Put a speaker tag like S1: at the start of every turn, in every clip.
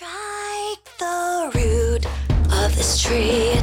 S1: Strike the root of this tree.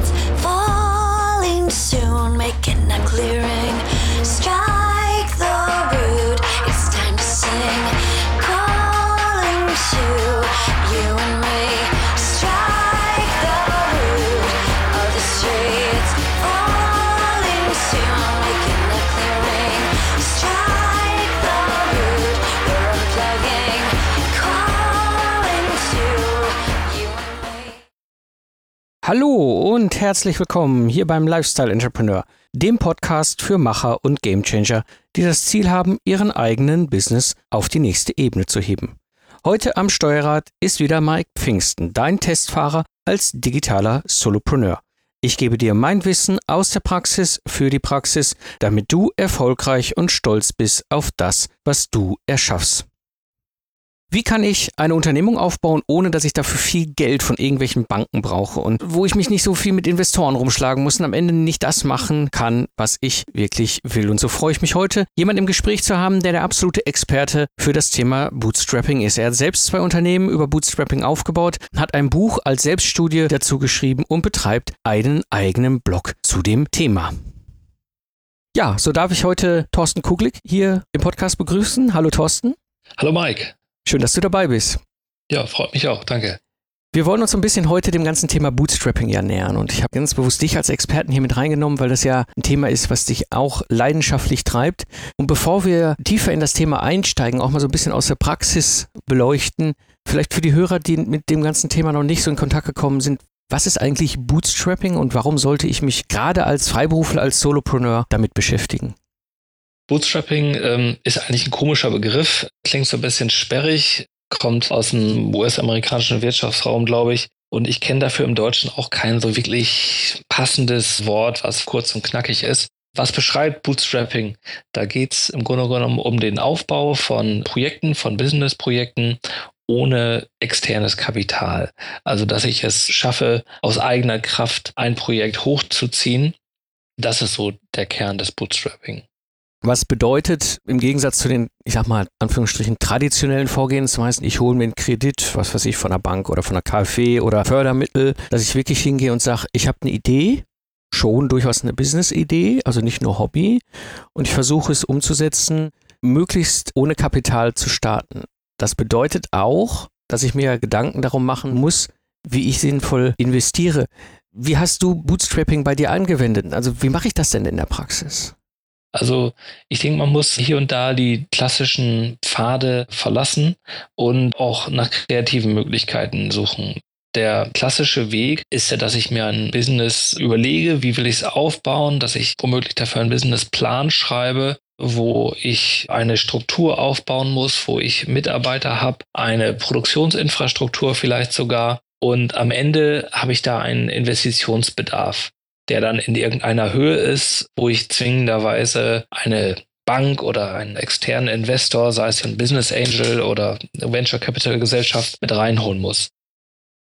S2: Hallo und herzlich willkommen hier beim Lifestyle Entrepreneur, dem Podcast für Macher und Gamechanger, die das Ziel haben, ihren eigenen Business auf die nächste Ebene zu heben. Heute am Steuerrad ist wieder Mike Pfingsten, dein Testfahrer als digitaler Solopreneur. Ich gebe dir mein Wissen aus der Praxis für die Praxis, damit du erfolgreich und stolz bist auf das, was du erschaffst. Wie kann ich eine Unternehmung aufbauen, ohne dass ich dafür viel Geld von irgendwelchen Banken brauche und wo ich mich nicht so viel mit Investoren rumschlagen muss und am Ende nicht das machen kann, was ich wirklich will? Und so freue ich mich heute, jemanden im Gespräch zu haben, der der absolute Experte für das Thema Bootstrapping ist. Er hat selbst zwei Unternehmen über Bootstrapping aufgebaut, hat ein Buch als Selbststudie dazu geschrieben und betreibt einen eigenen Blog zu dem Thema. Ja, so darf ich heute Thorsten Kuglik hier im Podcast begrüßen. Hallo Thorsten.
S3: Hallo Mike.
S2: Schön, dass du dabei bist.
S3: Ja, freut mich auch. Danke.
S2: Wir wollen uns ein bisschen heute dem ganzen Thema Bootstrapping ja nähern und ich habe ganz bewusst dich als Experten hier mit reingenommen, weil das ja ein Thema ist, was dich auch leidenschaftlich treibt. Und bevor wir tiefer in das Thema einsteigen, auch mal so ein bisschen aus der Praxis beleuchten, vielleicht für die Hörer, die mit dem ganzen Thema noch nicht so in Kontakt gekommen sind, was ist eigentlich Bootstrapping und warum sollte ich mich gerade als Freiberufler, als Solopreneur damit beschäftigen?
S3: Bootstrapping ähm, ist eigentlich ein komischer Begriff, klingt so ein bisschen sperrig, kommt aus dem US-amerikanischen Wirtschaftsraum, glaube ich. Und ich kenne dafür im Deutschen auch kein so wirklich passendes Wort, was kurz und knackig ist. Was beschreibt Bootstrapping? Da geht es im Grunde genommen um den Aufbau von Projekten, von Businessprojekten ohne externes Kapital. Also, dass ich es schaffe, aus eigener Kraft ein Projekt hochzuziehen. Das ist so der Kern des Bootstrapping.
S2: Was bedeutet im Gegensatz zu den, ich sag mal, Anführungsstrichen traditionellen Vorgehensweisen, ich hole mir einen Kredit, was weiß ich, von der Bank oder von der KfW oder Fördermittel, dass ich wirklich hingehe und sage, ich habe eine Idee, schon durchaus eine Business-Idee, also nicht nur Hobby, und ich versuche es umzusetzen, möglichst ohne Kapital zu starten. Das bedeutet auch, dass ich mir Gedanken darum machen muss, wie ich sinnvoll investiere. Wie hast du Bootstrapping bei dir angewendet? Also wie mache ich das denn in der Praxis?
S3: Also ich denke, man muss hier und da die klassischen Pfade verlassen und auch nach kreativen Möglichkeiten suchen. Der klassische Weg ist ja, dass ich mir ein Business überlege, wie will ich es aufbauen, dass ich womöglich dafür einen Businessplan schreibe, wo ich eine Struktur aufbauen muss, wo ich Mitarbeiter habe, eine Produktionsinfrastruktur vielleicht sogar. Und am Ende habe ich da einen Investitionsbedarf der dann in irgendeiner Höhe ist, wo ich zwingenderweise eine Bank oder einen externen Investor, sei es ein Business Angel oder Venture Capital Gesellschaft, mit reinholen muss.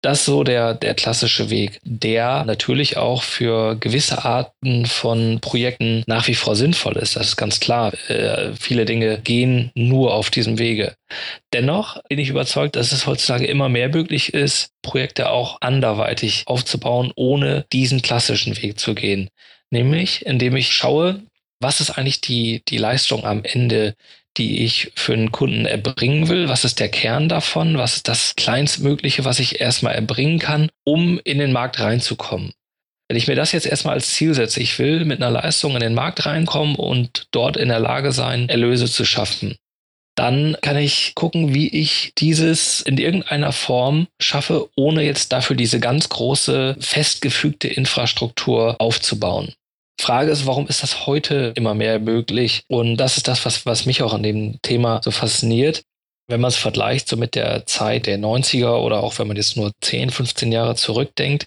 S3: Das ist so der, der klassische Weg, der natürlich auch für gewisse Arten von Projekten nach wie vor sinnvoll ist. Das ist ganz klar. Äh, viele Dinge gehen nur auf diesem Wege. Dennoch bin ich überzeugt, dass es heutzutage immer mehr möglich ist, Projekte auch anderweitig aufzubauen, ohne diesen klassischen Weg zu gehen. Nämlich, indem ich schaue, was ist eigentlich die, die Leistung am Ende, die ich für einen Kunden erbringen will? Was ist der Kern davon? Was ist das Kleinstmögliche, was ich erstmal erbringen kann, um in den Markt reinzukommen? Wenn ich mir das jetzt erstmal als Ziel setze, ich will mit einer Leistung in den Markt reinkommen und dort in der Lage sein, Erlöse zu schaffen, dann kann ich gucken, wie ich dieses in irgendeiner Form schaffe, ohne jetzt dafür diese ganz große, festgefügte Infrastruktur aufzubauen. Frage ist, warum ist das heute immer mehr möglich? Und das ist das, was, was mich auch an dem Thema so fasziniert. Wenn man es vergleicht so mit der Zeit der 90er oder auch wenn man jetzt nur 10, 15 Jahre zurückdenkt,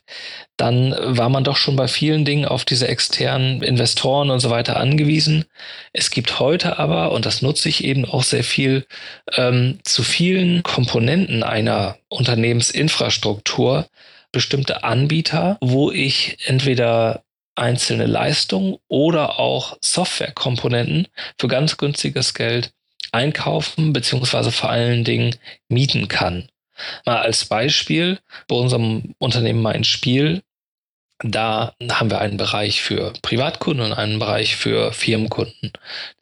S3: dann war man doch schon bei vielen Dingen auf diese externen Investoren und so weiter angewiesen. Es gibt heute aber, und das nutze ich eben auch sehr viel, ähm, zu vielen Komponenten einer Unternehmensinfrastruktur bestimmte Anbieter, wo ich entweder einzelne Leistungen oder auch Softwarekomponenten für ganz günstiges Geld einkaufen beziehungsweise vor allen Dingen mieten kann. Mal als Beispiel, bei unserem Unternehmen Mein Spiel da haben wir einen Bereich für Privatkunden und einen Bereich für Firmenkunden.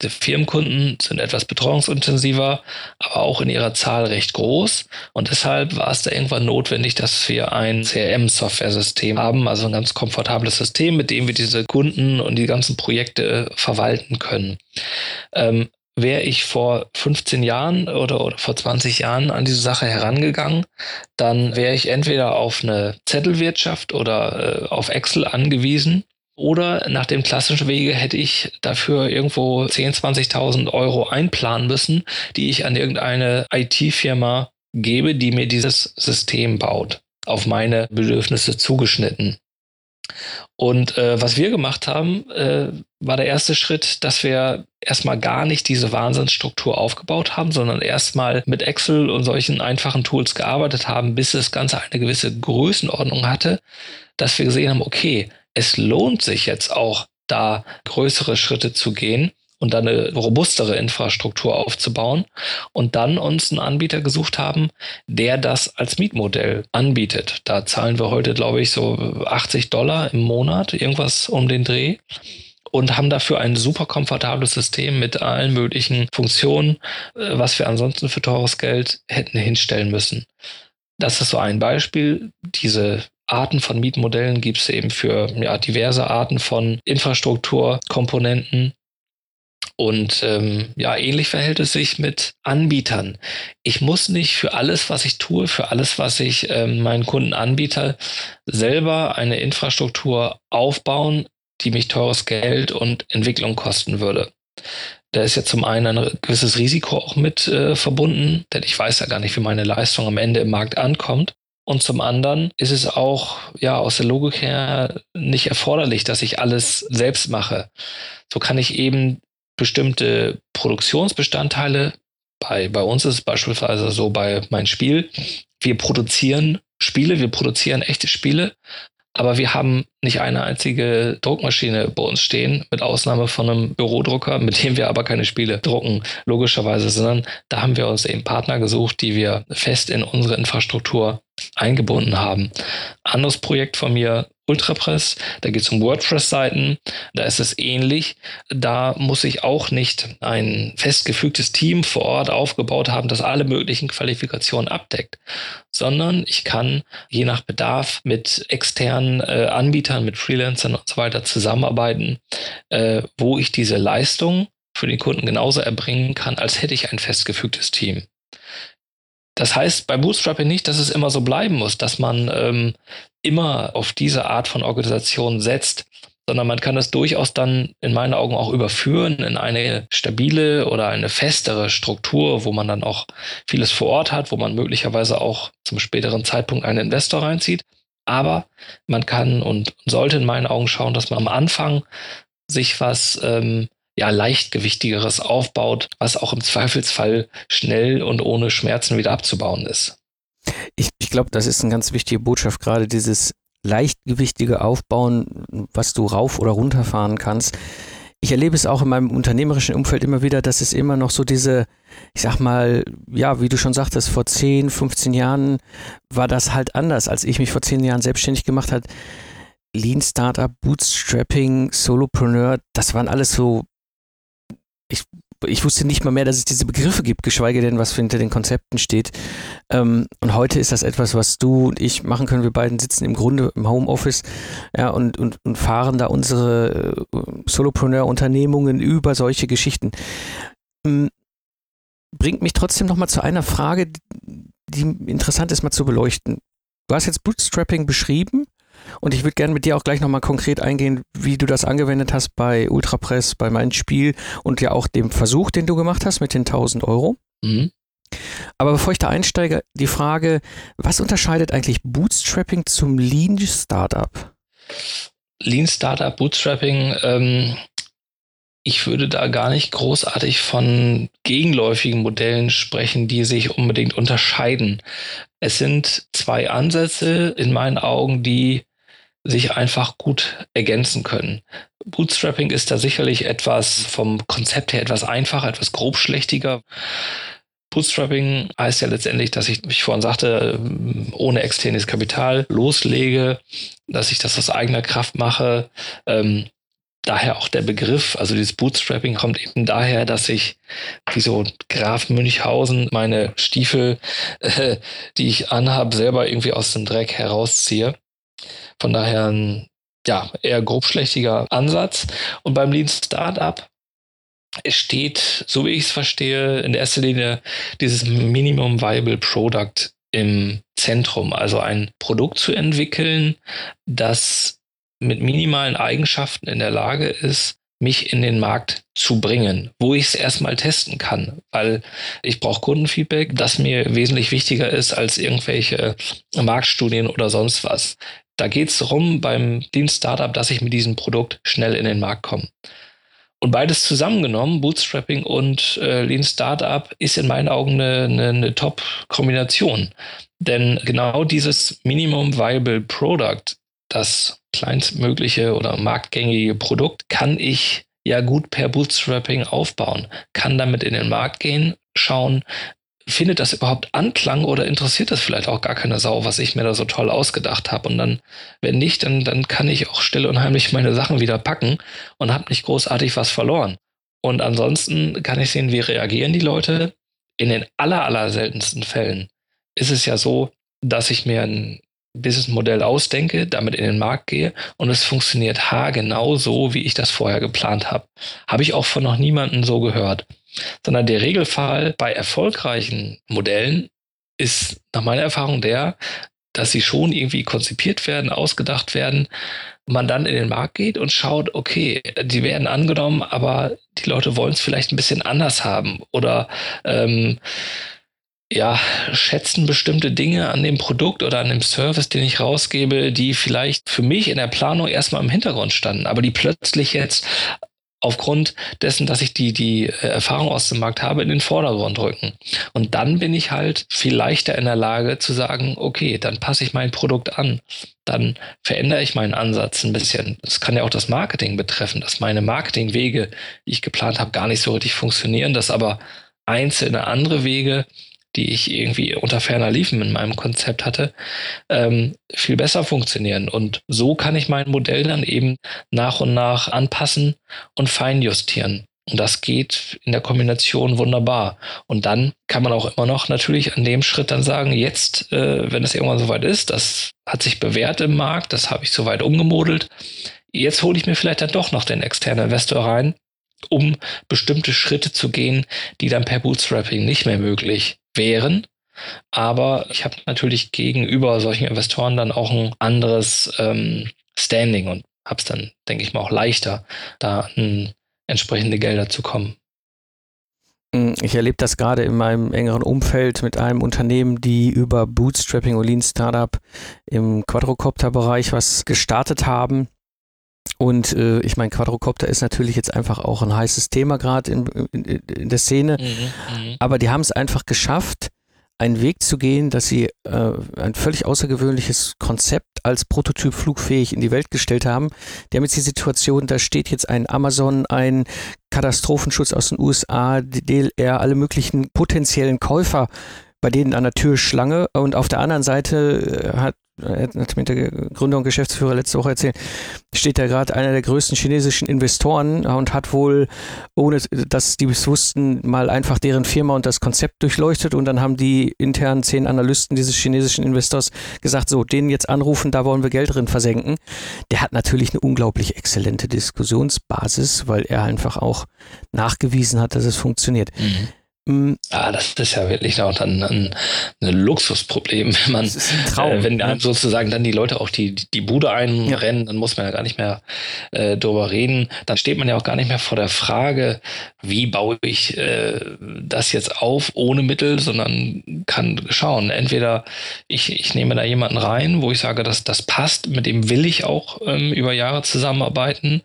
S3: Diese Firmenkunden sind etwas betreuungsintensiver, aber auch in ihrer Zahl recht groß. Und deshalb war es da irgendwann notwendig, dass wir ein CRM-Software-System haben, also ein ganz komfortables System, mit dem wir diese Kunden und die ganzen Projekte verwalten können. Ähm, wäre ich vor 15 Jahren oder, oder vor 20 Jahren an diese Sache herangegangen, dann wäre ich entweder auf eine Zettelwirtschaft oder äh, auf Excel angewiesen. Oder nach dem klassischen Wege hätte ich dafür irgendwo 10.000, 20.000 Euro einplanen müssen, die ich an irgendeine IT-Firma gebe, die mir dieses System baut, auf meine Bedürfnisse zugeschnitten. Und äh, was wir gemacht haben, äh, war der erste Schritt, dass wir erstmal gar nicht diese Wahnsinnsstruktur aufgebaut haben, sondern erstmal mit Excel und solchen einfachen Tools gearbeitet haben, bis das Ganze eine gewisse Größenordnung hatte, dass wir gesehen haben, okay, es lohnt sich jetzt auch da größere Schritte zu gehen und dann eine robustere Infrastruktur aufzubauen und dann uns einen Anbieter gesucht haben, der das als Mietmodell anbietet. Da zahlen wir heute, glaube ich, so 80 Dollar im Monat, irgendwas um den Dreh und haben dafür ein super komfortables System mit allen möglichen Funktionen, äh, was wir ansonsten für teures Geld hätten hinstellen müssen. Das ist so ein Beispiel. Diese Arten von Mietmodellen gibt es eben für ja, diverse Arten von Infrastrukturkomponenten. Und ähm, ja, ähnlich verhält es sich mit Anbietern. Ich muss nicht für alles, was ich tue, für alles, was ich ähm, meinen Kunden anbiete, selber eine Infrastruktur aufbauen, die mich teures Geld und Entwicklung kosten würde. Da ist ja zum einen ein gewisses Risiko auch mit äh, verbunden, denn ich weiß ja gar nicht, wie meine Leistung am Ende im Markt ankommt. Und zum anderen ist es auch ja aus der Logik her nicht erforderlich, dass ich alles selbst mache. So kann ich eben bestimmte Produktionsbestandteile, bei, bei uns ist es beispielsweise so bei mein Spiel, wir produzieren Spiele, wir produzieren echte Spiele, aber wir haben nicht eine einzige Druckmaschine bei uns stehen, mit Ausnahme von einem Bürodrucker, mit dem wir aber keine Spiele drucken, logischerweise, sondern da haben wir uns eben Partner gesucht, die wir fest in unsere Infrastruktur eingebunden haben. Anderes Projekt von mir, Ultrapress, da geht es um WordPress-Seiten, da ist es ähnlich. Da muss ich auch nicht ein festgefügtes Team vor Ort aufgebaut haben, das alle möglichen Qualifikationen abdeckt, sondern ich kann je nach Bedarf mit externen äh, Anbietern, mit Freelancern und so weiter zusammenarbeiten, äh, wo ich diese Leistung für den Kunden genauso erbringen kann, als hätte ich ein festgefügtes Team. Das heißt bei Bootstrapping nicht, dass es immer so bleiben muss, dass man ähm, immer auf diese Art von Organisation setzt, sondern man kann es durchaus dann in meinen Augen auch überführen in eine stabile oder eine festere Struktur, wo man dann auch vieles vor Ort hat, wo man möglicherweise auch zum späteren Zeitpunkt einen Investor reinzieht. Aber man kann und sollte in meinen Augen schauen, dass man am Anfang sich was ähm, ja, leichtgewichtigeres aufbaut, was auch im Zweifelsfall schnell und ohne Schmerzen wieder abzubauen ist.
S2: Ich, ich glaube, das ist eine ganz wichtige Botschaft, gerade dieses leichtgewichtige Aufbauen, was du rauf oder runterfahren kannst. Ich erlebe es auch in meinem unternehmerischen Umfeld immer wieder, dass es immer noch so diese, ich sag mal, ja, wie du schon sagtest, vor 10, 15 Jahren war das halt anders, als ich mich vor 10 Jahren selbstständig gemacht habe. Lean Startup, Bootstrapping, Solopreneur, das waren alles so ich, ich wusste nicht mal mehr, dass es diese Begriffe gibt, geschweige denn, was hinter den Konzepten steht. Ähm, und heute ist das etwas, was du und ich machen können. Wir beiden sitzen im Grunde im Homeoffice ja, und, und, und fahren da unsere äh, Solopreneur-Unternehmungen über solche Geschichten. Ähm, bringt mich trotzdem nochmal zu einer Frage, die interessant ist, mal zu beleuchten. Du hast jetzt Bootstrapping beschrieben und ich würde gerne mit dir auch gleich nochmal konkret eingehen, wie du das angewendet hast bei Ultrapress, bei meinem Spiel und ja auch dem Versuch, den du gemacht hast mit den 1000 Euro. Mhm. Aber bevor ich da einsteige, die Frage, was unterscheidet eigentlich Bootstrapping zum Lean Startup?
S3: Lean Startup, Bootstrapping, ähm, ich würde da gar nicht großartig von gegenläufigen Modellen sprechen, die sich unbedingt unterscheiden. Es sind zwei Ansätze in meinen Augen, die sich einfach gut ergänzen können. Bootstrapping ist da sicherlich etwas vom Konzept her etwas einfacher, etwas grobschlächtiger. Bootstrapping heißt ja letztendlich, dass ich, wie ich vorhin sagte, ohne externes Kapital loslege, dass ich das aus eigener Kraft mache. Ähm, daher auch der Begriff, also dieses Bootstrapping kommt eben daher, dass ich wie so Graf Münchhausen meine Stiefel, äh, die ich anhabe, selber irgendwie aus dem Dreck herausziehe. Von daher ein ja, eher grobschlächtiger Ansatz. Und beim Lean Startup steht, so wie ich es verstehe, in erster Linie dieses Minimum Viable Product im Zentrum. Also ein Produkt zu entwickeln, das mit minimalen Eigenschaften in der Lage ist, mich in den Markt zu bringen, wo ich es erstmal testen kann, weil ich brauche Kundenfeedback, das mir wesentlich wichtiger ist als irgendwelche Marktstudien oder sonst was. Da geht es darum beim Dienst Startup, dass ich mit diesem Produkt schnell in den Markt komme. Und beides zusammengenommen, Bootstrapping und äh, Lean Startup, ist in meinen Augen eine, eine, eine Top-Kombination. Denn genau dieses Minimum Viable Product, das kleinstmögliche oder marktgängige Produkt, kann ich ja gut per Bootstrapping aufbauen, kann damit in den Markt gehen, schauen, findet das überhaupt Anklang oder interessiert das vielleicht auch gar keine Sau, was ich mir da so toll ausgedacht habe? Und dann, wenn nicht, dann, dann kann ich auch still und heimlich meine Sachen wieder packen und habe nicht großartig was verloren. Und ansonsten kann ich sehen, wie reagieren die Leute. In den aller, aller seltensten Fällen ist es ja so, dass ich mir ein Businessmodell ausdenke, damit in den Markt gehe und es funktioniert haargenau so, wie ich das vorher geplant habe. Habe ich auch von noch niemandem so gehört sondern der Regelfall bei erfolgreichen Modellen ist nach meiner Erfahrung der, dass sie schon irgendwie konzipiert werden, ausgedacht werden, man dann in den Markt geht und schaut, okay, die werden angenommen, aber die Leute wollen es vielleicht ein bisschen anders haben oder ähm, ja, schätzen bestimmte Dinge an dem Produkt oder an dem Service, den ich rausgebe, die vielleicht für mich in der Planung erstmal im Hintergrund standen, aber die plötzlich jetzt aufgrund dessen, dass ich die, die äh, Erfahrung aus dem Markt habe, in den Vordergrund rücken. Und dann bin ich halt viel leichter in der Lage zu sagen, okay, dann passe ich mein Produkt an. Dann verändere ich meinen Ansatz ein bisschen. Das kann ja auch das Marketing betreffen, dass meine Marketingwege, die ich geplant habe, gar nicht so richtig funktionieren, dass aber einzelne andere Wege die ich irgendwie unter ferner Liefen in meinem Konzept hatte, ähm, viel besser funktionieren. Und so kann ich mein Modell dann eben nach und nach anpassen und feinjustieren. Und das geht in der Kombination wunderbar. Und dann kann man auch immer noch natürlich an dem Schritt dann sagen, jetzt, äh, wenn es irgendwann soweit ist, das hat sich bewährt im Markt, das habe ich soweit umgemodelt, jetzt hole ich mir vielleicht dann doch noch den externen Investor rein, um bestimmte Schritte zu gehen, die dann per Bootstrapping nicht mehr möglich wären. Aber ich habe natürlich gegenüber solchen Investoren dann auch ein anderes ähm, Standing und habe es dann, denke ich mal, auch leichter, da an entsprechende Gelder zu kommen.
S2: Mm, ich erlebe das gerade in meinem engeren Umfeld mit einem Unternehmen, die über Bootstrapping und Lean Startup im Quadrocopter-Bereich was gestartet haben. Und äh, ich meine, Quadrocopter ist natürlich jetzt einfach auch ein heißes Thema gerade in, in, in, der Szene. Mhm, mhm, Aber die haben es einfach geschafft, einen Weg zu gehen, dass sie äh, ein völlig außergewöhnliches Konzept als Prototyp flugfähig in die Welt gestellt haben. Die haben jetzt die Situation, da steht jetzt ein Amazon, ein Katastrophenschutz aus den USA, DLR, alle möglichen potenziellen Käufer bei denen an der Tür Schlange und auf der anderen Seite äh, hat hat mir der Gründer und Geschäftsführer letzte Woche erzählt, steht da gerade einer der größten chinesischen Investoren und hat wohl, ohne dass die es wussten, mal einfach deren Firma und das Konzept durchleuchtet und dann haben die internen zehn Analysten dieses chinesischen Investors gesagt, so, den jetzt anrufen, da wollen wir Geld drin versenken. Der hat natürlich eine unglaublich exzellente Diskussionsbasis, weil er einfach auch nachgewiesen hat, dass es funktioniert. Mhm.
S3: Mm. Ah, das ist ja wirklich noch ein, ein, ein Luxusproblem, wenn man, Traum, äh, wenn ne? sozusagen dann die Leute auch die, die Bude einrennen, ja. dann muss man ja gar nicht mehr äh, drüber reden. Dann steht man ja auch gar nicht mehr vor der Frage, wie baue ich äh, das jetzt auf ohne Mittel, sondern kann schauen. Entweder ich, ich nehme da jemanden rein, wo ich sage, dass das passt, mit dem will ich auch ähm, über Jahre zusammenarbeiten,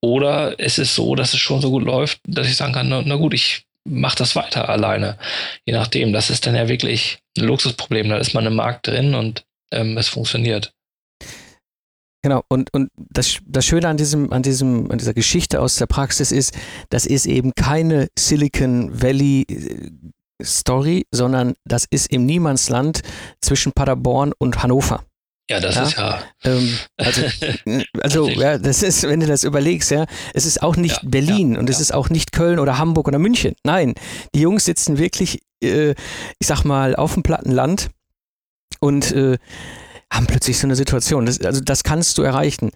S3: oder es ist so, dass es schon so gut läuft, dass ich sagen kann, na, na gut, ich mach das weiter alleine. Je nachdem. Das ist dann ja wirklich ein Luxusproblem. Da ist man im Markt drin und ähm, es funktioniert.
S2: Genau, und, und das, das Schöne an diesem, an diesem, an dieser Geschichte aus der Praxis ist, das ist eben keine Silicon Valley Story, sondern das ist im Niemandsland zwischen Paderborn und Hannover.
S3: Ja, das
S2: Ja.
S3: ist ja.
S2: Ähm, also, also ja, das ist, wenn du das überlegst, ja, es ist auch nicht
S3: Ja,
S2: Berlin und es ist auch nicht Köln oder Hamburg oder München. Nein, die Jungs sitzen wirklich, äh, ich sag mal, auf dem platten Land und äh, haben plötzlich so eine Situation. Das, also das kannst du erreichen.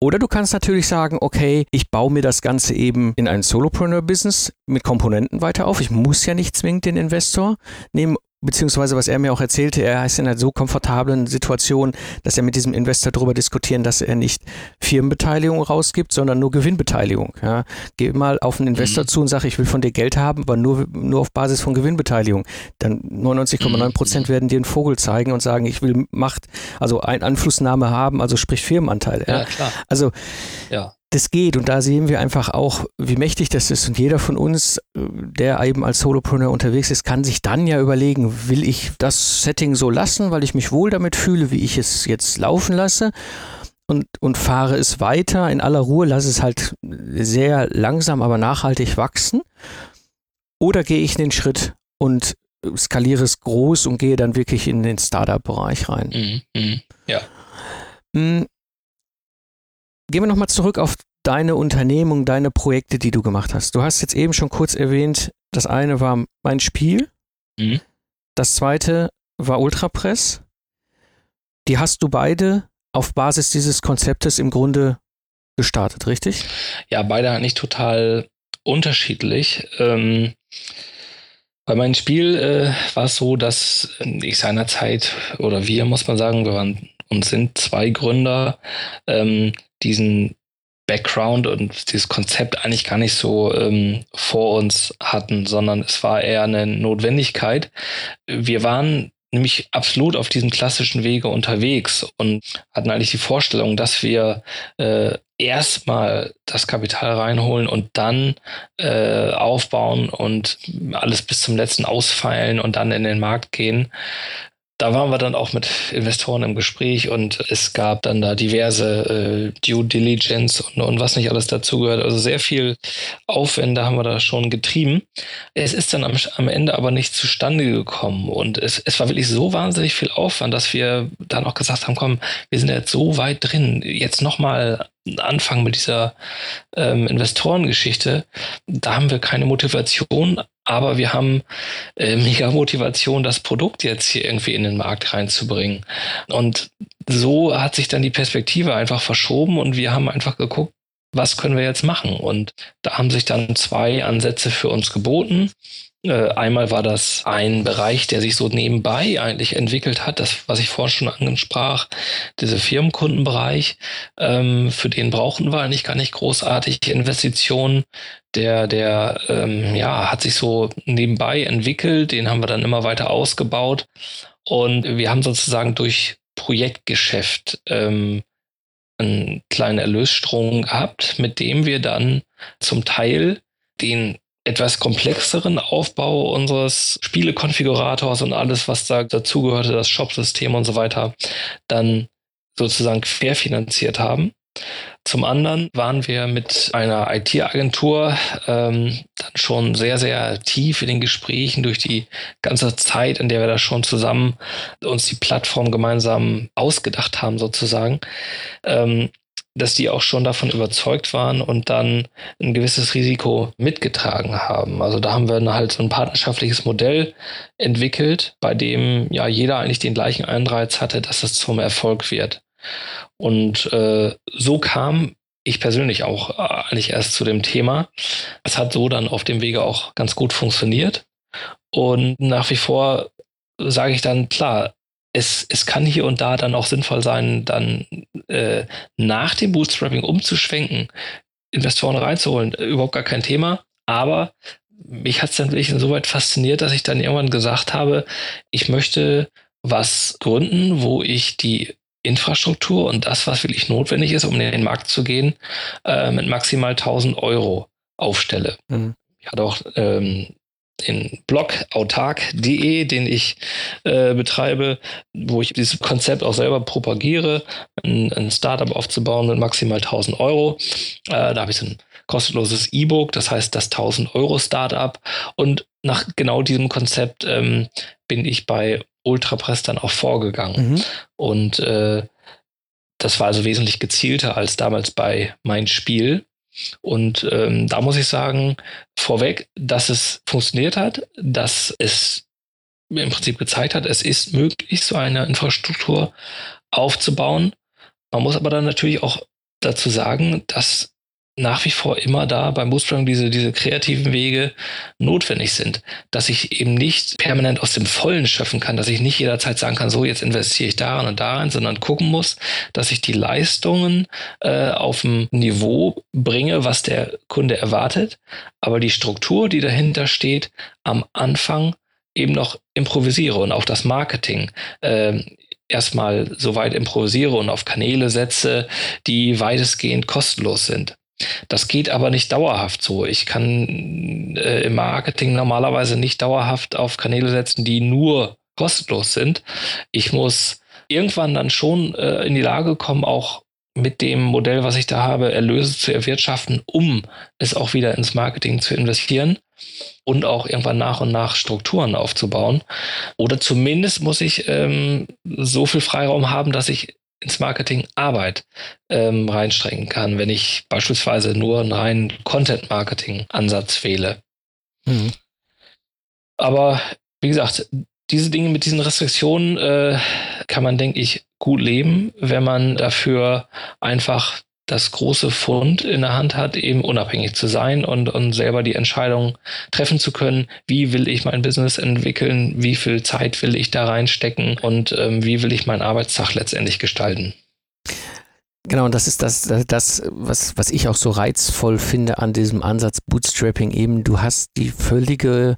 S2: Oder du kannst natürlich sagen, okay, ich baue mir das Ganze eben in ein Solopreneur-Business mit Komponenten weiter auf. Ich muss ja nicht zwingend den Investor nehmen, beziehungsweise was er mir auch erzählte, er ist in einer so komfortablen Situation, dass er mit diesem Investor darüber diskutieren, dass er nicht Firmenbeteiligung rausgibt, sondern nur Gewinnbeteiligung. Ja. Geh mal auf einen Investor
S3: Mhm.
S2: zu und sag, ich will von dir Geld haben, aber nur, nur auf Basis von Gewinnbeteiligung. Dann 99,9 Prozent
S3: Mhm.
S2: werden dir einen Vogel zeigen und sagen, ich will Macht, also ein Einflussnahme haben, also sprich Firmenanteil. Ja.
S3: Ja, klar.
S2: Also
S3: Ja.
S2: Das geht und da sehen wir einfach auch, wie mächtig das ist und jeder von uns, äh, der eben als Solopreneur unterwegs ist, kann sich dann ja überlegen, will ich das Setting so lassen, weil ich mich wohl damit fühle, wie ich es jetzt laufen lasse und, und fahre es weiter in aller Ruhe, lasse es halt sehr langsam, aber nachhaltig wachsen oder gehe ich den Schritt und skaliere es groß und gehe dann wirklich in den Startup-Bereich rein.
S3: Mhm. Mhm.
S2: Gehen wir nochmal zurück auf deine Unternehmung, deine Projekte, die du gemacht hast. Du hast jetzt eben schon kurz erwähnt, das eine war mein Spiel,
S3: Mhm.
S2: das zweite war Ultrapress. Die hast du beide auf Basis dieses Konzeptes im Grunde gestartet, richtig?
S3: Ja, beide eigentlich total unterschiedlich. Ähm, bei meinem Spiel äh, war es so, dass ich seinerzeit, oder wir, muss man sagen, wir waren und sind zwei Gründer, ähm, diesen Background und dieses Konzept eigentlich gar nicht so ähm, vor uns hatten, sondern es war eher eine Notwendigkeit. Wir waren nämlich absolut auf diesem klassischen Wege unterwegs und hatten eigentlich die Vorstellung, dass wir äh, erstmal das Kapital reinholen und dann äh, aufbauen und alles bis zum letzten ausfeilen und dann in den Markt gehen. Da waren wir dann auch mit Investoren im Gespräch und es gab dann da diverse äh, Due Diligence und, und was nicht alles dazugehört. Also sehr viel Aufwände haben wir da schon getrieben. Es ist dann am, am Ende aber nicht zustande gekommen und es, es war wirklich so wahnsinnig viel Aufwand, dass wir dann auch gesagt haben, komm, wir sind jetzt so weit drin, jetzt nochmal anfangen mit dieser ähm, Investorengeschichte, da haben wir keine Motivation, aber wir haben äh, mega Motivation, das Produkt jetzt hier irgendwie in den Markt reinzubringen. Und so hat sich dann die Perspektive einfach verschoben und wir haben einfach geguckt, was können wir jetzt machen? Und da haben sich dann zwei Ansätze für uns geboten. Äh, einmal war das ein Bereich, der sich so nebenbei eigentlich entwickelt hat, das, was ich vorhin schon ansprach, dieser Firmenkundenbereich. Ähm, für den brauchen wir eigentlich gar nicht großartig Investitionen. Der, der ähm, ja, hat sich so nebenbei entwickelt, den haben wir dann immer weiter ausgebaut. Und wir haben sozusagen durch Projektgeschäft ähm, einen kleinen Erlösstrom gehabt, mit dem wir dann zum Teil den etwas komplexeren Aufbau unseres Spielekonfigurators und alles, was da dazugehörte, das Shopsystem und so weiter, dann sozusagen querfinanziert haben. Zum anderen waren wir mit einer IT-Agentur ähm, dann schon sehr, sehr tief in den Gesprächen durch die ganze Zeit, in der wir da schon zusammen uns die Plattform gemeinsam ausgedacht haben, sozusagen, ähm, dass die auch schon davon überzeugt waren und dann ein gewisses Risiko mitgetragen haben. Also da haben wir halt so ein partnerschaftliches Modell entwickelt, bei dem ja jeder eigentlich den gleichen Anreiz hatte, dass es zum Erfolg wird. Und äh, so kam ich persönlich auch äh, eigentlich erst zu dem Thema. Es hat so dann auf dem Wege auch ganz gut funktioniert. Und nach wie vor sage ich dann, klar, es, es kann hier und da dann auch sinnvoll sein, dann äh, nach dem Bootstrapping umzuschwenken, Investoren reinzuholen, überhaupt gar kein Thema. Aber mich hat es dann wirklich insoweit fasziniert, dass ich dann irgendwann gesagt habe, ich möchte was gründen, wo ich die Infrastruktur und das, was wirklich notwendig ist, um in den Markt zu gehen, äh, mit maximal 1000 Euro aufstelle.
S2: Mhm.
S3: Ich hatte auch ähm, den Blog autark.de, den ich äh, betreibe, wo ich dieses Konzept auch selber propagiere, ein, ein Startup aufzubauen mit maximal 1000 Euro. Äh, da habe ich so ein kostenloses E-Book, das heißt das 1000 Euro Startup. Und nach genau diesem Konzept ähm, bin ich bei Ultrapress dann auch vorgegangen. Mhm. Und äh, das war also wesentlich gezielter als damals bei mein Spiel. Und ähm, da muss ich sagen, vorweg, dass es funktioniert hat, dass es im Prinzip gezeigt hat, es ist möglich, so eine Infrastruktur aufzubauen. Man muss aber dann natürlich auch dazu sagen, dass nach wie vor immer da beim Bootstrapping diese, diese kreativen Wege notwendig sind. Dass ich eben nicht permanent aus dem Vollen schöpfen kann, dass ich nicht jederzeit sagen kann, so jetzt investiere ich daran und daran, sondern gucken muss, dass ich die Leistungen äh, auf ein Niveau bringe, was der Kunde erwartet, aber die Struktur, die dahinter steht, am Anfang eben noch improvisiere und auch das Marketing. Äh, erstmal so weit improvisiere und auf Kanäle setze, die weitestgehend kostenlos sind. Das geht aber nicht dauerhaft so. Ich kann äh, im Marketing normalerweise nicht dauerhaft auf Kanäle setzen, die nur kostenlos sind. Ich muss irgendwann dann schon äh, in die Lage kommen, auch mit dem Modell, was ich da habe, Erlöse zu erwirtschaften, um es auch wieder ins Marketing zu investieren und auch irgendwann nach und nach Strukturen aufzubauen. Oder zumindest muss ich ähm, so viel Freiraum haben, dass ich ins Marketing Arbeit ähm, reinstrengen kann, wenn ich beispielsweise nur einen reinen Content-Marketing-Ansatz wähle. Mhm. Aber wie gesagt, diese Dinge mit diesen Restriktionen äh, kann man, denke ich, gut leben, wenn man dafür einfach das große Fund in der Hand hat, eben unabhängig zu sein und, und selber die Entscheidung treffen zu können, wie will ich mein Business entwickeln, wie viel Zeit will ich da reinstecken und ähm, wie will ich meinen Arbeitstag letztendlich gestalten.
S2: Genau, und das ist das, das was, was ich auch so reizvoll finde an diesem Ansatz Bootstrapping eben. Du hast die völlige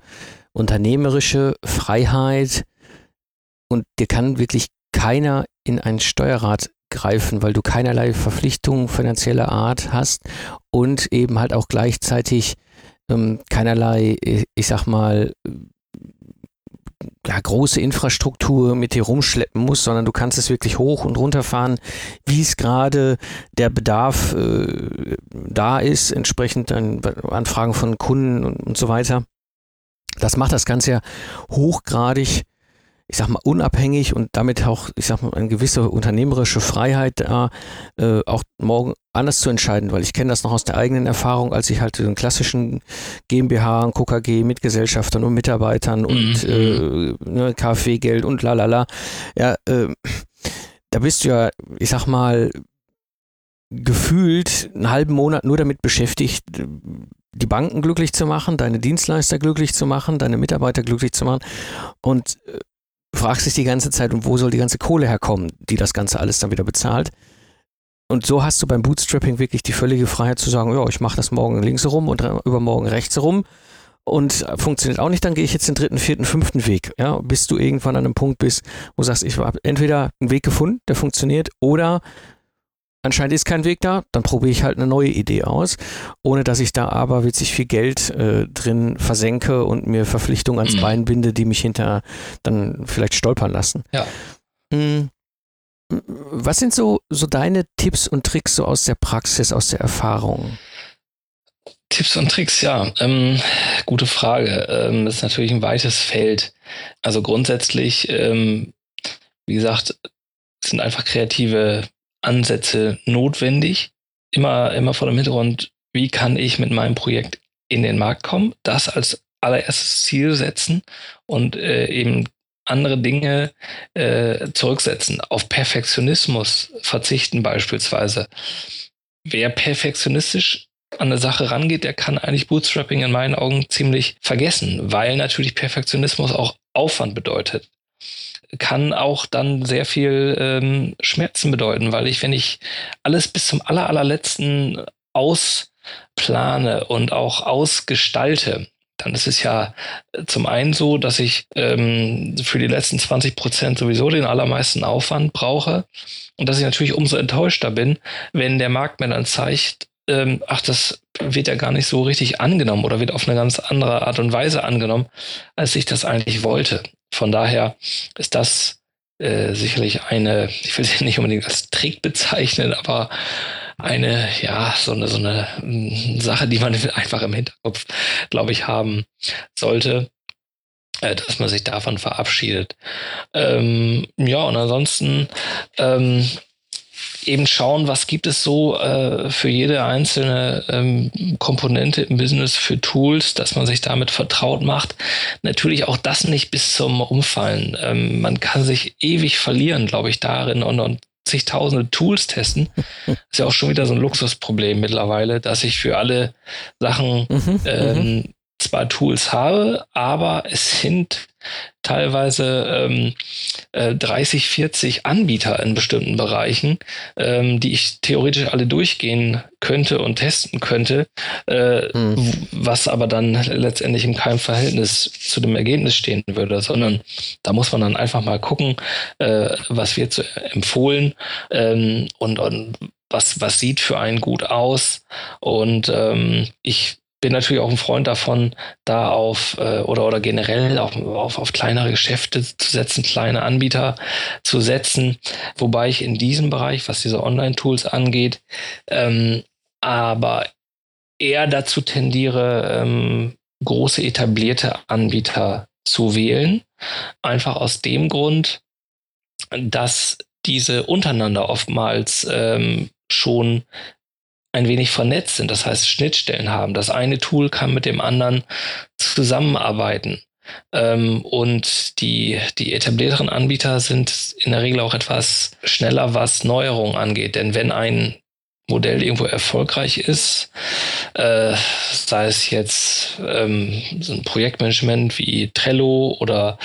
S2: unternehmerische Freiheit und dir kann wirklich keiner in ein Steuerrad greifen, weil du keinerlei Verpflichtungen finanzieller Art hast und eben halt auch gleichzeitig ähm, keinerlei, ich sag mal, ja, große Infrastruktur mit dir rumschleppen musst, sondern du kannst es wirklich hoch und runter fahren, wie es gerade der Bedarf äh, da ist, entsprechend an Anfragen von Kunden und, und so weiter. Das macht das Ganze ja hochgradig ich sag mal, unabhängig und damit auch, ich sag mal, eine gewisse unternehmerische Freiheit da, äh, auch morgen anders zu entscheiden, weil ich kenne das noch aus der eigenen Erfahrung, als ich halt den klassischen GmbH und KKG mit Gesellschaftern und Mitarbeitern und mhm. äh, ne, KfW-Geld und lalala, ja, äh, da bist du ja, ich sag mal, gefühlt einen halben Monat nur damit beschäftigt, die Banken glücklich zu machen, deine Dienstleister glücklich zu machen, deine Mitarbeiter glücklich zu machen. Und äh, fragst dich die ganze Zeit, und wo soll die ganze Kohle herkommen, die das Ganze alles dann wieder bezahlt. Und so hast du beim Bootstrapping wirklich die völlige Freiheit zu sagen, ja, ich mache das morgen links rum und übermorgen rechts rum und funktioniert auch nicht, dann gehe ich jetzt den dritten, vierten, fünften Weg, ja, bis du irgendwann an einem Punkt bist, wo du sagst, ich habe entweder einen Weg gefunden, der funktioniert, oder anscheinend ist kein Weg da, dann probiere ich halt eine neue Idee aus, ohne dass ich da aber witzig viel Geld äh, drin versenke und mir Verpflichtungen ans mhm. Bein binde, die mich hinter dann vielleicht stolpern lassen.
S3: Ja. Mhm.
S2: Was sind so, so deine Tipps und Tricks so aus der Praxis, aus der Erfahrung?
S3: Tipps und Tricks, ja, ähm, gute Frage. Ähm, das ist natürlich ein weites Feld. Also grundsätzlich, ähm, wie gesagt, sind einfach kreative Ansätze notwendig. Immer, immer vor dem Hintergrund, wie kann ich mit meinem Projekt in den Markt kommen, das als allererstes Ziel setzen und äh, eben andere Dinge äh, zurücksetzen, auf Perfektionismus verzichten beispielsweise. Wer perfektionistisch an eine Sache rangeht, der kann eigentlich Bootstrapping in meinen Augen ziemlich vergessen, weil natürlich Perfektionismus auch Aufwand bedeutet kann auch dann sehr viel ähm, Schmerzen bedeuten, weil ich, wenn ich alles bis zum aller, allerletzten ausplane und auch ausgestalte, dann ist es ja äh, zum einen so, dass ich ähm, für die letzten 20 Prozent sowieso den allermeisten Aufwand brauche und dass ich natürlich umso enttäuschter bin, wenn der Markt mir dann zeigt, ähm, ach, das wird ja gar nicht so richtig angenommen oder wird auf eine ganz andere Art und Weise angenommen, als ich das eigentlich wollte. Von daher ist das äh, sicherlich eine, ich will sie nicht unbedingt als Trick bezeichnen, aber eine, ja, so eine, so eine mm, Sache, die man einfach im Hinterkopf, glaube ich, haben sollte. äh, dass man sich davon verabschiedet. Ähm, ja, und ansonsten ähm, eben schauen, was gibt es so äh, für jede einzelne ähm, Komponente im Business für Tools, dass man sich damit vertraut macht. Natürlich auch das nicht bis zum Umfallen. Ähm, man kann sich ewig verlieren, glaube ich, darin und, und zigtausende Tools testen. ist ja auch schon wieder so ein Luxusproblem mittlerweile, dass ich für alle Sachen mhm, mhm. ähm, zwar Tools habe, aber es sind teilweise ähm, äh, 30, 40 Anbieter in bestimmten Bereichen, ähm, die ich theoretisch alle durchgehen könnte und testen könnte, äh, mhm. was aber dann letztendlich in keinem Verhältnis zu dem Ergebnis stehen würde, sondern da muss man dann einfach mal gucken, äh, was wird so empfohlen ähm, und, und was, was sieht für einen gut aus. Und ähm, ich bin natürlich auch ein Freund davon, da auf äh, oder oder generell auf, auf, auf kleinere Geschäfte zu setzen, kleine Anbieter zu setzen, wobei ich in diesem Bereich, was diese Online-Tools angeht, ähm, aber eher dazu tendiere, ähm, große etablierte Anbieter zu wählen. Einfach aus dem Grund, dass diese untereinander oftmals ähm, schon ein wenig vernetzt sind, das heißt Schnittstellen haben. Das eine Tool kann mit dem anderen zusammenarbeiten. Ähm, und die, die etablierteren Anbieter sind in der Regel auch etwas schneller, was Neuerungen angeht. Denn wenn ein Modell irgendwo erfolgreich ist, äh, sei es jetzt ähm, so ein Projektmanagement wie Trello oder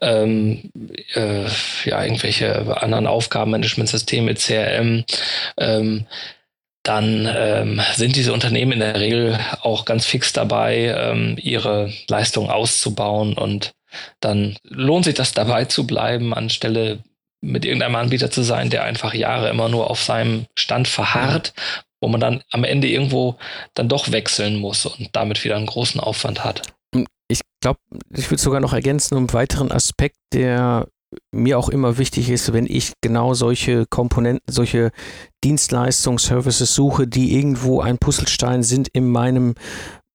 S3: ähm, äh, ja, irgendwelche anderen Aufgabenmanagementsysteme, CRM, ähm, dann ähm, sind diese Unternehmen in der Regel auch ganz fix dabei, ähm, ihre Leistung auszubauen und dann lohnt sich das dabei zu bleiben, anstelle mit irgendeinem Anbieter zu sein, der einfach Jahre immer nur auf seinem Stand verharrt, wo man dann am Ende irgendwo dann doch wechseln muss und damit wieder einen großen Aufwand hat.
S2: Ich glaube, ich würde sogar noch ergänzen um einen weiteren Aspekt, der mir auch immer wichtig ist, wenn ich genau solche Komponenten, solche Dienstleistungen, Services suche, die irgendwo ein Puzzlestein sind in meinem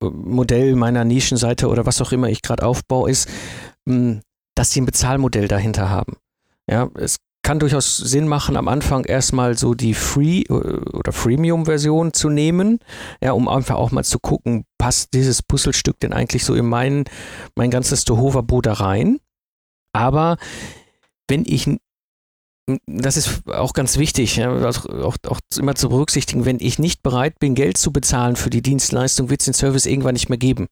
S2: äh, Modell, meiner Nischenseite oder was auch immer ich gerade aufbaue, ist, hm, dass sie ein Bezahlmodell dahinter haben. Ja, es kann durchaus Sinn machen, am Anfang erstmal so die Free- äh, oder Freemium-Version zu nehmen, ja, um einfach auch mal zu gucken, passt dieses Puzzlestück denn eigentlich so in mein, mein ganzes Tohuwabohu da rein. Aber wenn ich, das ist auch ganz wichtig, ja, auch, auch, auch, immer zu berücksichtigen, wenn ich nicht bereit bin, Geld zu bezahlen für die Dienstleistung, wird es den Service irgendwann nicht mehr geben.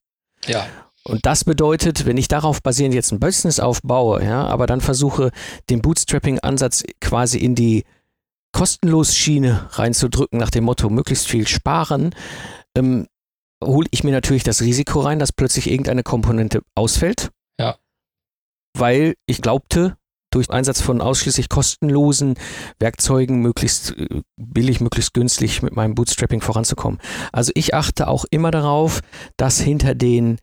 S3: Ja.
S2: Und das bedeutet, wenn ich darauf basierend jetzt ein Business aufbaue, ja, aber dann versuche, den Bootstrapping-Ansatz quasi in die kostenlos Schiene reinzudrücken, nach dem Motto, möglichst viel sparen, ähm, hole ich mir natürlich das Risiko rein, dass plötzlich irgendeine Komponente ausfällt.
S3: Ja.
S2: Weil ich glaubte, durch Einsatz von ausschließlich kostenlosen Werkzeugen möglichst äh, billig, möglichst günstig mit meinem Bootstrapping voranzukommen. Also ich achte auch immer darauf, dass hinter den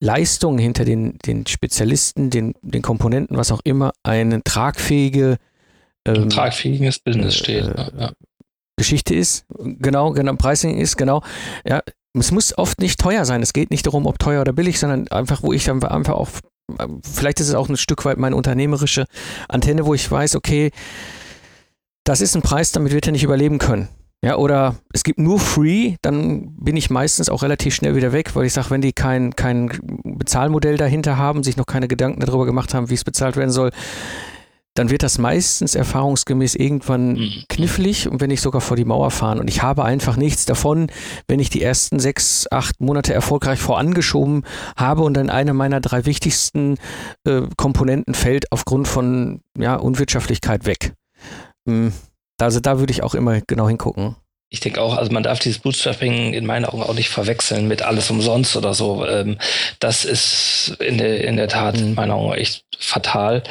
S2: Leistungen, hinter den, den Spezialisten, den, den Komponenten, was auch immer, eine tragfähige
S3: ähm, tragfähiges Business äh, steht. Äh, ja.
S2: Geschichte ist, genau, genau, Pricing ist, genau. Ja, es muss oft nicht teuer sein. Es geht nicht darum, ob teuer oder billig, sondern einfach, wo ich dann einfach auch vielleicht ist es auch ein Stück weit meine unternehmerische Antenne, wo ich weiß, okay, das ist ein Preis, damit wird er nicht überleben können. Ja, oder es gibt nur Free, dann bin ich meistens auch relativ schnell wieder weg, weil ich sage, wenn die kein, kein Bezahlmodell dahinter haben, sich noch keine Gedanken darüber gemacht haben, wie es bezahlt werden soll, dann wird das meistens erfahrungsgemäß irgendwann mhm. knifflig und wenn ich sogar vor die Mauer fahren. Und ich habe einfach nichts davon, wenn ich die ersten sechs, acht Monate erfolgreich vorangeschoben habe und dann eine meiner drei wichtigsten äh, Komponenten fällt aufgrund von ja, Unwirtschaftlichkeit weg. Hm, also da würde ich auch immer genau hingucken.
S3: Ich denke auch, also man darf dieses Bootstrapping in meinen Augen auch nicht verwechseln mit alles umsonst oder so. Ähm, das ist in der, in der Tat in meinen Augen echt fatal,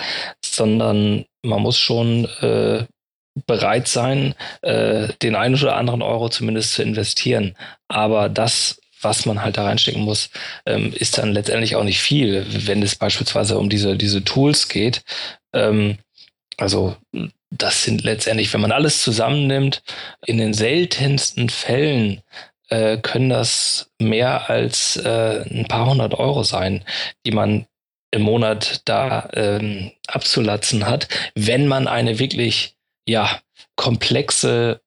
S3: sondern man muss schon äh, bereit sein, äh, den einen oder anderen Euro zumindest zu investieren. Aber das, was man halt da reinstecken muss, ähm, ist dann letztendlich auch nicht viel, wenn es beispielsweise um diese, diese Tools geht. Ähm, also das sind letztendlich, wenn man alles zusammennimmt, in den seltensten Fällen äh, können das mehr als äh, ein paar hundert Euro sein, die man im Monat da ähm, abzulatzen hat, wenn man eine wirklich ja komplexe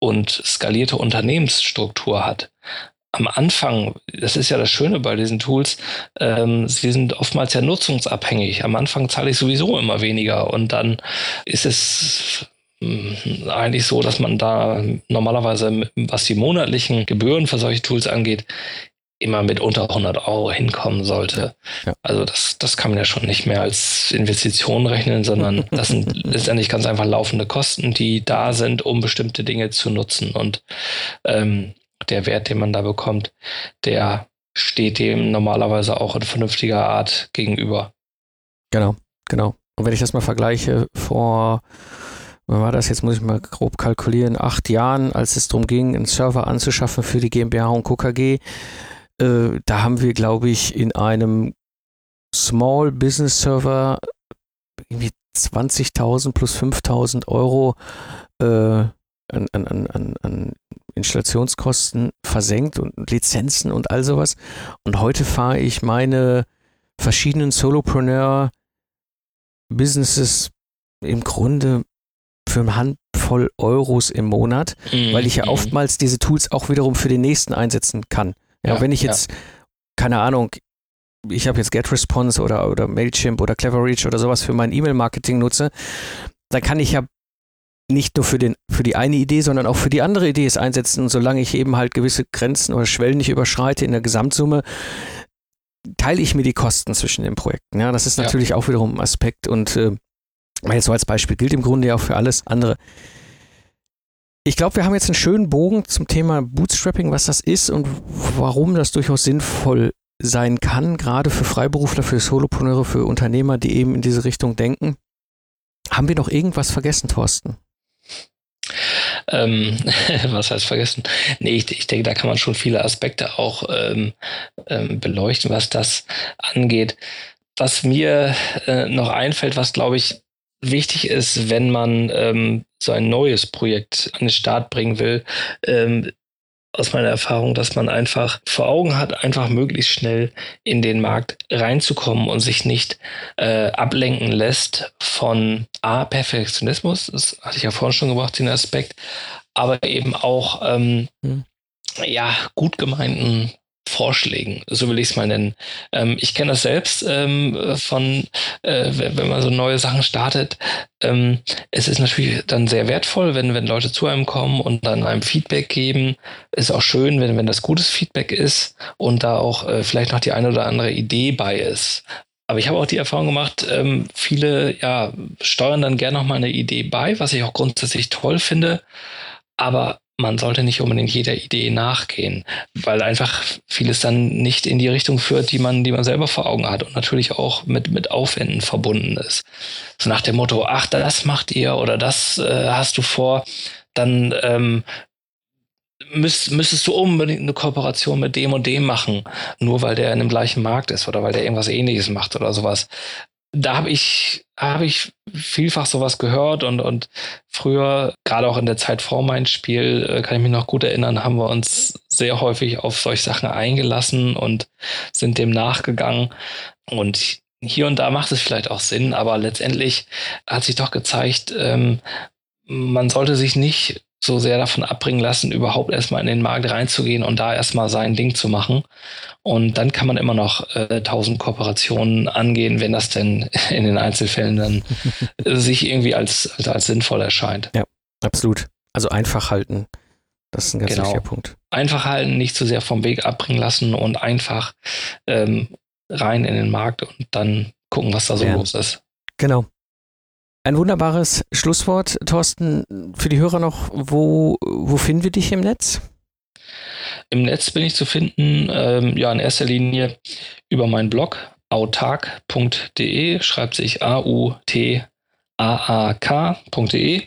S3: und skalierte Unternehmensstruktur hat. Am Anfang, das ist ja das Schöne bei diesen Tools, ähm, sie sind oftmals ja nutzungsabhängig. Am Anfang zahle ich sowieso immer weniger und dann ist es hm, eigentlich so, dass man da normalerweise, was die monatlichen Gebühren für solche Tools angeht, immer mit unter 100 Euro hinkommen sollte. Ja. Also das, das kann man ja schon nicht mehr als Investition rechnen, sondern das sind letztendlich ganz einfach laufende Kosten, die da sind, um bestimmte Dinge zu nutzen. Und ähm, der Wert, den man da bekommt, der steht dem normalerweise auch in vernünftiger Art gegenüber.
S2: Genau, genau. Und wenn ich das mal vergleiche, vor, wann war das jetzt, muss ich mal grob kalkulieren, acht Jahren, als es darum ging, einen Server anzuschaffen für die GmbH und KKG, äh, da haben wir, glaube ich, in einem Small Business Server irgendwie 20.000 plus 5.000 Euro äh, an, an, an, an Installationskosten versenkt und Lizenzen und all sowas. Und heute fahre ich meine verschiedenen Solopreneur Businesses im Grunde für eine Handvoll Euros im Monat, mhm. weil ich ja mhm. oftmals diese Tools auch wiederum für den nächsten einsetzen kann. Ja, ja wenn ich jetzt, ja. keine Ahnung, ich habe jetzt GetResponse oder, oder Mailchimp oder CleverReach oder sowas für mein E-Mail-Marketing nutze, dann kann ich ja nicht nur für, den, für die eine Idee, sondern auch für die andere Idee es einsetzen. Und solange ich eben halt gewisse Grenzen oder Schwellen nicht überschreite in der Gesamtsumme, teile ich mir die Kosten zwischen den Projekten. Ja, das ist natürlich ja. auch wiederum ein Aspekt und äh, jetzt so als Beispiel gilt im Grunde ja auch für alles andere. Ich glaube, wir haben jetzt einen schönen Bogen zum Thema Bootstrapping, was das ist und warum das durchaus sinnvoll sein kann, gerade für Freiberufler, für Solopreneure, für Unternehmer, die eben in diese Richtung denken. Haben wir noch irgendwas vergessen, Thorsten?
S3: Ähm, was heißt vergessen? Nee, ich, ich, denke, da kann man schon viele Aspekte auch ähm, ähm, beleuchten, was das angeht. Was mir äh, noch einfällt, was glaube ich wichtig ist, wenn man ähm, so ein neues Projekt an den Start bringen will, ähm, aus meiner Erfahrung, dass man einfach vor Augen hat, einfach möglichst schnell in den Markt reinzukommen und sich nicht äh, ablenken lässt von A, Perfektionismus, das hatte ich ja vorhin schon gebracht, den Aspekt, aber eben auch ähm, hm. ja, gut gemeinten Vorschlägen, so will ich es mal nennen. Ähm, ich kenne das selbst ähm, von, äh, wenn man so neue Sachen startet. Ähm, es ist natürlich dann sehr wertvoll, wenn, wenn Leute zu einem kommen und dann einem Feedback geben. Ist auch schön, wenn, wenn das gutes Feedback ist und da auch äh, vielleicht noch die eine oder andere Idee bei ist. Aber ich habe auch die Erfahrung gemacht, ähm, viele ja, steuern dann gerne noch mal eine Idee bei, was ich auch grundsätzlich toll finde. Aber man sollte nicht unbedingt jeder Idee nachgehen, weil einfach vieles dann nicht in die Richtung führt, die man, die man selber vor Augen hat und natürlich auch mit, mit Aufwänden verbunden ist. So nach dem Motto, ach, das macht ihr oder das äh, hast du vor, dann ähm, müsst, müsstest du unbedingt eine Kooperation mit dem und dem machen, nur weil der in dem gleichen Markt ist oder weil der irgendwas ähnliches macht oder sowas da habe ich, habe ich vielfach sowas gehört und, und früher, gerade auch in der Zeit vor meinem Spiel, äh, kann ich mich noch gut erinnern, haben wir uns sehr häufig auf solche Sachen eingelassen und sind dem nachgegangen. Und hier und da macht es vielleicht auch Sinn, aber letztendlich hat sich doch gezeigt, ähm, man sollte sich nicht so sehr davon abbringen lassen, überhaupt erstmal in den Markt reinzugehen und da erstmal sein Ding zu machen. Und dann kann man immer noch äh, tausend äh, Kooperationen angehen, wenn das denn in den Einzelfällen dann sich irgendwie als, als, als, sinnvoll erscheint.
S2: Ja, absolut. Also einfach halten. Das ist ein ganz genau. wichtiger Punkt.
S3: Einfach halten, nicht zu sehr vom Weg abbringen lassen und einfach ähm, rein in den Markt und dann gucken, was da so ja. los ist.
S2: Genau. Ein wunderbares Schlusswort, Thorsten, für die Hörer noch. Wo, wo finden wir dich im Netz?
S3: Im Netz bin ich zu finden, ähm, ja, in erster Linie über meinen Blog autark.de, schreibt sich A-U-T aak.de.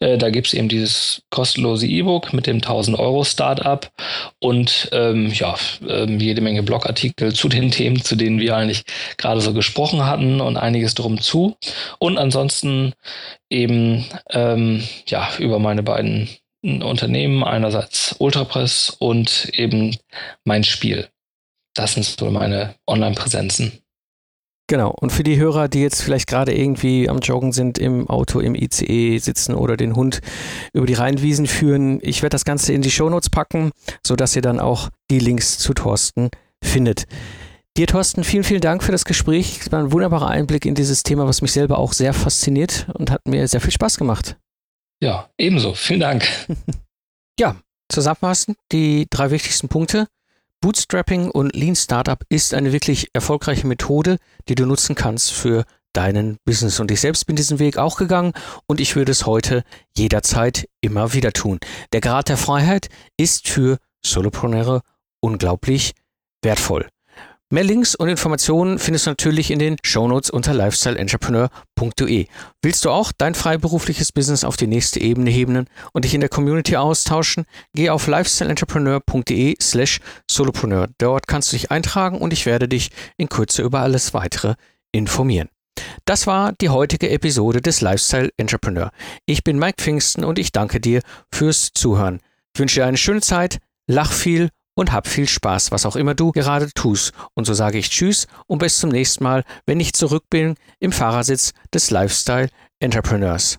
S3: Äh, da gibt es eben dieses kostenlose E-Book mit dem 1000 Euro Startup und ähm, ja, ähm, jede Menge Blogartikel zu den Themen, zu denen wir eigentlich gerade so gesprochen hatten und einiges drum zu. Und ansonsten eben ähm, ja, über meine beiden Unternehmen, einerseits Ultrapress und eben mein Spiel. Das sind so meine Online-Präsenzen.
S2: Genau. Und für die Hörer, die jetzt vielleicht gerade irgendwie am Joggen sind, im Auto, im ICE sitzen oder den Hund über die Rheinwiesen führen, ich werde das Ganze in die Shownotes packen, sodass ihr dann auch die Links zu Thorsten findet. Dir, Thorsten, vielen, vielen Dank für das Gespräch. Es war ein wunderbarer Einblick in dieses Thema, was mich selber auch sehr fasziniert und hat mir sehr viel Spaß gemacht.
S3: Ja, ebenso. Vielen Dank.
S2: ja, zusammenfassend die drei wichtigsten Punkte. Bootstrapping und Lean Startup ist eine wirklich erfolgreiche Methode, die du nutzen kannst für deinen Business. Und ich selbst bin diesen Weg auch gegangen und ich würde es heute jederzeit immer wieder tun. Der Grad der Freiheit ist für Solopreneure unglaublich wertvoll. Mehr Links und Informationen findest du natürlich in den Shownotes unter lifestyleentrepreneur.de. Willst du auch dein freiberufliches Business auf die nächste Ebene heben und dich in der Community austauschen? Geh auf lifestyleentrepreneur.de slash solopreneur. Dort kannst du dich eintragen und ich werde dich in Kürze über alles weitere informieren. Das war die heutige Episode des Lifestyle Entrepreneur. Ich bin Mike Pfingsten und ich danke dir fürs Zuhören. Ich wünsche dir eine schöne Zeit, lach viel und hab viel Spaß, was auch immer du gerade tust. Und so sage ich Tschüss und bis zum nächsten Mal, wenn ich zurück bin im Fahrersitz des Lifestyle Entrepreneurs.